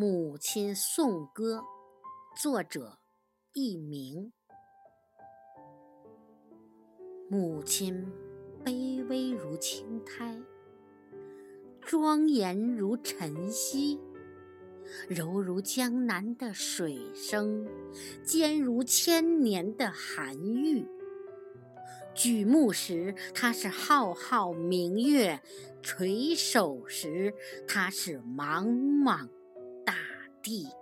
母亲颂歌，作者佚名。母亲卑微如青苔，庄严如晨曦，柔如江南的水声，坚如千年的寒玉。举目时，它是浩浩明月；垂手时，它是茫茫。地。